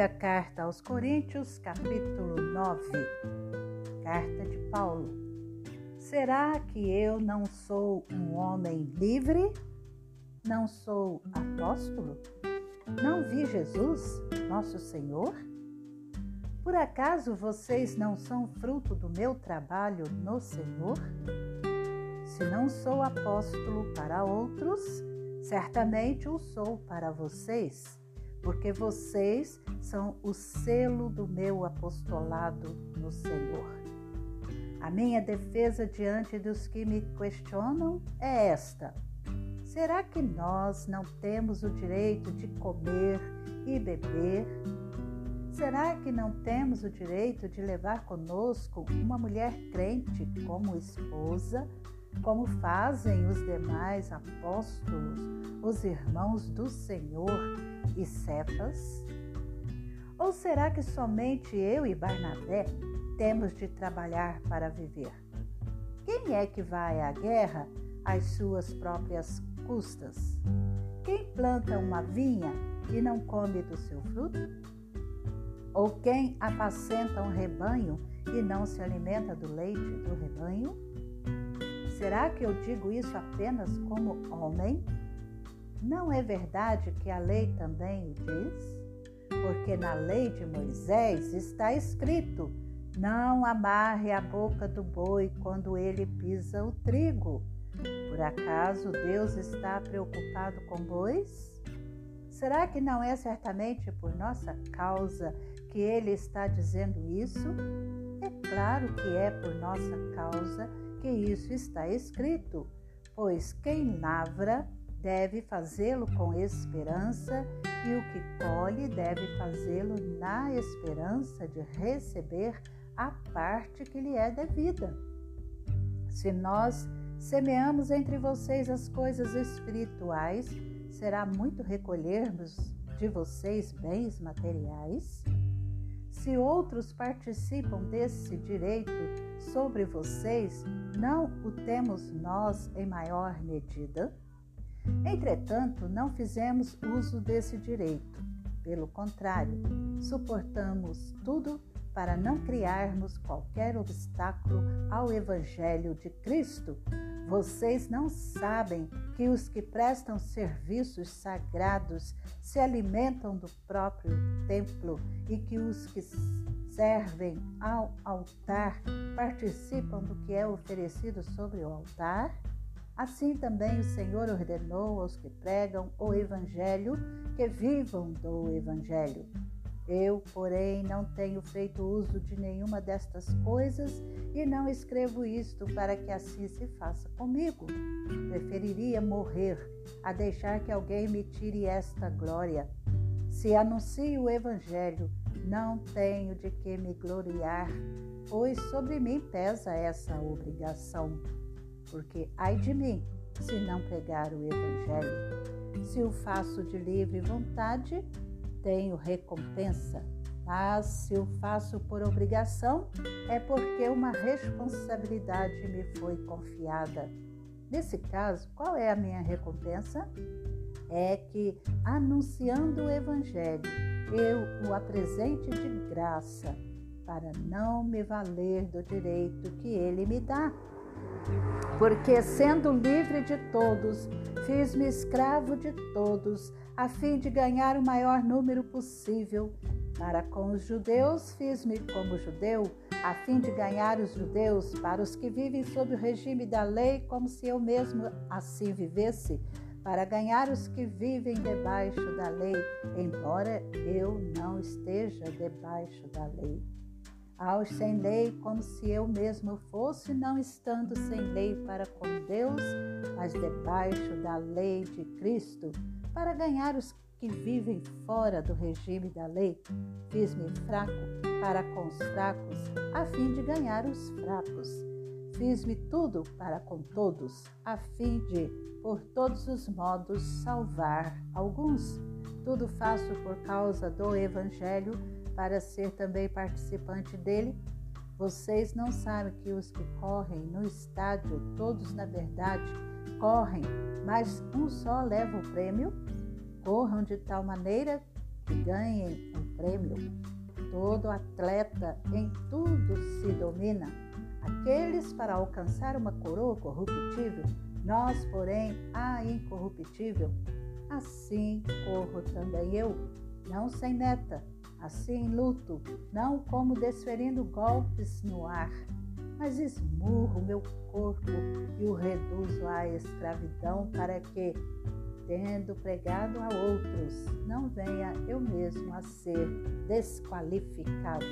Primeira carta aos Coríntios, capítulo 9. Carta de Paulo. Será que eu não sou um homem livre? Não sou apóstolo? Não vi Jesus, nosso Senhor? Por acaso vocês não são fruto do meu trabalho no Senhor? Se não sou apóstolo para outros, certamente o sou para vocês porque vocês são o selo do meu apostolado no Senhor. A minha defesa diante dos que me questionam é esta: será que nós não temos o direito de comer e beber? Será que não temos o direito de levar conosco uma mulher crente como esposa, como fazem os demais apóstolos, os irmãos do Senhor e Cefas? Ou será que somente eu e Barnabé temos de trabalhar para viver? Quem é que vai à guerra às suas próprias custas? Quem planta uma vinha e não come do seu fruto? Ou quem apacenta um rebanho e não se alimenta do leite do rebanho? Será que eu digo isso apenas como homem? Não é verdade que a lei também diz? Porque na lei de Moisés está escrito: não amarre a boca do boi quando ele pisa o trigo. Por acaso Deus está preocupado com bois? Será que não é certamente por nossa causa que ele está dizendo isso? É claro que é por nossa causa que isso está escrito, pois quem lavra deve fazê-lo com esperança e o que colhe deve fazê-lo na esperança de receber a parte que lhe é devida. Se nós semeamos entre vocês as coisas espirituais, será muito recolhermos de vocês bens materiais? Se outros participam desse direito sobre vocês, não o temos nós em maior medida? Entretanto, não fizemos uso desse direito. Pelo contrário, suportamos tudo para não criarmos qualquer obstáculo ao Evangelho de Cristo. Vocês não sabem que os que prestam serviços sagrados se alimentam do próprio templo e que os que servem ao altar participam do que é oferecido sobre o altar? Assim também o Senhor ordenou aos que pregam o Evangelho que vivam do Evangelho. Eu, porém, não tenho feito uso de nenhuma destas coisas e não escrevo isto para que assim se faça comigo. Preferiria morrer a deixar que alguém me tire esta glória. Se anuncio o Evangelho, não tenho de que me gloriar, pois sobre mim pesa essa obrigação porque ai de mim se não pregar o Evangelho. Se o faço de livre vontade, tenho recompensa, mas se o faço por obrigação, é porque uma responsabilidade me foi confiada. Nesse caso, qual é a minha recompensa? É que, anunciando o Evangelho, eu o apresente de graça, para não me valer do direito que ele me dá porque, sendo livre de todos, fiz-me escravo de todos, a fim de ganhar o maior número possível. Para com os judeus, fiz-me como judeu, a fim de ganhar os judeus, para os que vivem sob o regime da lei, como se eu mesmo assim vivesse, para ganhar os que vivem debaixo da lei, embora eu não esteja debaixo da lei aos sem lei, como se eu mesmo fosse, não estando sem lei para com Deus, mas debaixo da lei de Cristo, para ganhar os que vivem fora do regime da lei. Fiz-me fraco para com os fracos, a fim de ganhar os fracos. Fiz-me tudo para com todos, a fim de, por todos os modos, salvar alguns. Tudo faço por causa do Evangelho para ser também participante dele? Vocês não sabem que os que correm no estádio, todos na verdade correm, mas um só leva o prêmio? Corram de tal maneira que ganhem um prêmio. Todo atleta em tudo se domina. Aqueles para alcançar uma coroa corruptível, nós, porém, a incorruptível. Assim corro também eu, não sem meta, assim luto, não como desferindo golpes no ar, mas esmurro meu corpo e o reduzo à escravidão para que, tendo pregado a outros, não venha eu mesmo a ser desqualificado.